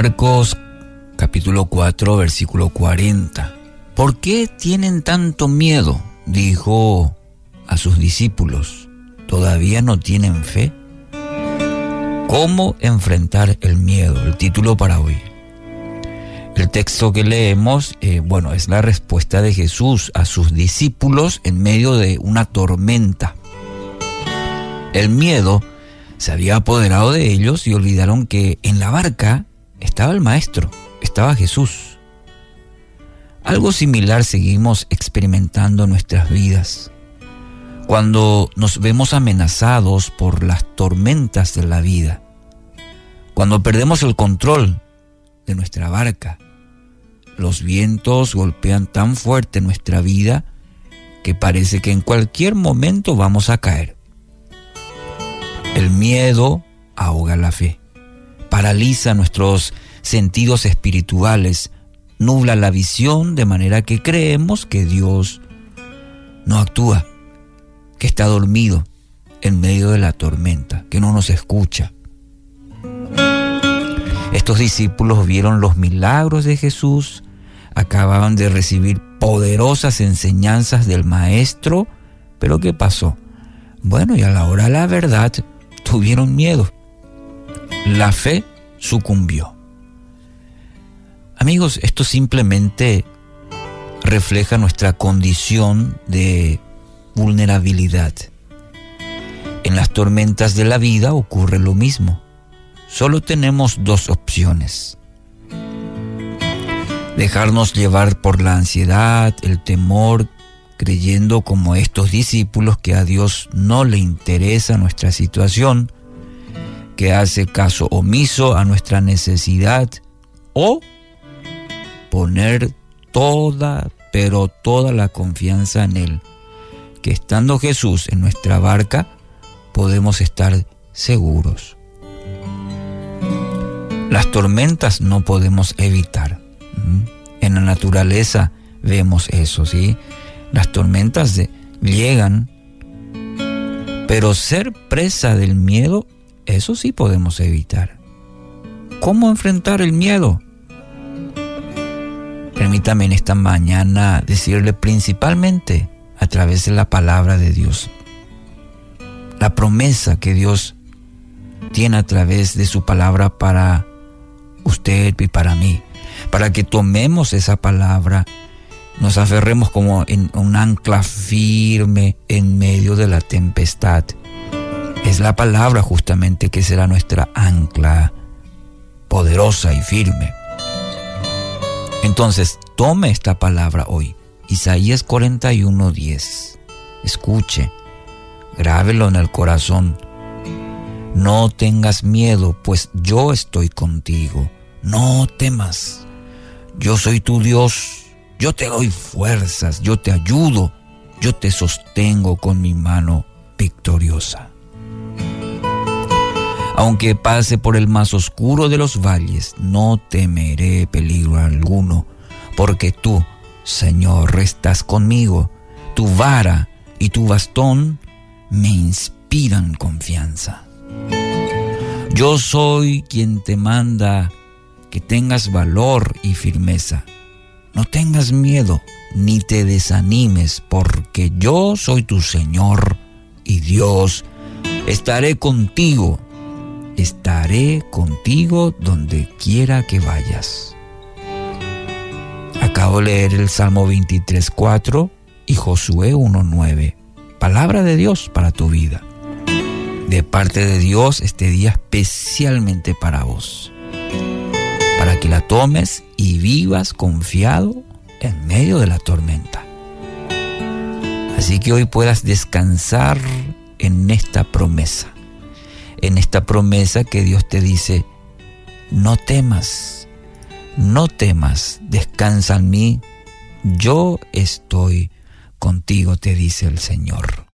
Marcos capítulo 4 versículo 40. ¿Por qué tienen tanto miedo? dijo a sus discípulos. ¿Todavía no tienen fe? ¿Cómo enfrentar el miedo? El título para hoy. El texto que leemos, eh, bueno, es la respuesta de Jesús a sus discípulos en medio de una tormenta. El miedo se había apoderado de ellos y olvidaron que en la barca estaba el Maestro, estaba Jesús. Algo similar seguimos experimentando en nuestras vidas. Cuando nos vemos amenazados por las tormentas de la vida, cuando perdemos el control de nuestra barca, los vientos golpean tan fuerte nuestra vida que parece que en cualquier momento vamos a caer. El miedo ahoga la fe, paraliza nuestros sentidos espirituales, nubla la visión de manera que creemos que Dios no actúa, que está dormido en medio de la tormenta, que no nos escucha. Estos discípulos vieron los milagros de Jesús, acababan de recibir poderosas enseñanzas del Maestro, pero ¿qué pasó? Bueno, y a la hora de la verdad tuvieron miedo. La fe sucumbió. Amigos, esto simplemente refleja nuestra condición de vulnerabilidad. En las tormentas de la vida ocurre lo mismo. Solo tenemos dos opciones dejarnos llevar por la ansiedad, el temor, creyendo como estos discípulos que a Dios no le interesa nuestra situación, que hace caso omiso a nuestra necesidad, o poner toda, pero toda la confianza en Él, que estando Jesús en nuestra barca, podemos estar seguros. Las tormentas no podemos evitar en la naturaleza vemos eso, ¿sí? Las tormentas llegan, pero ser presa del miedo, eso sí podemos evitar. ¿Cómo enfrentar el miedo? Permítame en esta mañana decirle principalmente a través de la palabra de Dios, la promesa que Dios tiene a través de su palabra para usted y para mí para que tomemos esa palabra, nos aferremos como en un ancla firme en medio de la tempestad. Es la palabra justamente que será nuestra ancla poderosa y firme. Entonces, tome esta palabra hoy. Isaías 41:10. Escuche, grábelo en el corazón. No tengas miedo, pues yo estoy contigo. No temas. Yo soy tu Dios, yo te doy fuerzas, yo te ayudo, yo te sostengo con mi mano victoriosa. Aunque pase por el más oscuro de los valles, no temeré peligro alguno, porque tú, Señor, estás conmigo. Tu vara y tu bastón me inspiran confianza. Yo soy quien te manda que tengas valor y firmeza. No tengas miedo ni te desanimes, porque yo soy tu Señor y Dios. Estaré contigo, estaré contigo donde quiera que vayas. Acabo de leer el Salmo 23.4 y Josué 1.9. Palabra de Dios para tu vida. De parte de Dios este día especialmente para vos para que la tomes y vivas confiado en medio de la tormenta. Así que hoy puedas descansar en esta promesa, en esta promesa que Dios te dice, no temas, no temas, descansa en mí, yo estoy contigo, te dice el Señor.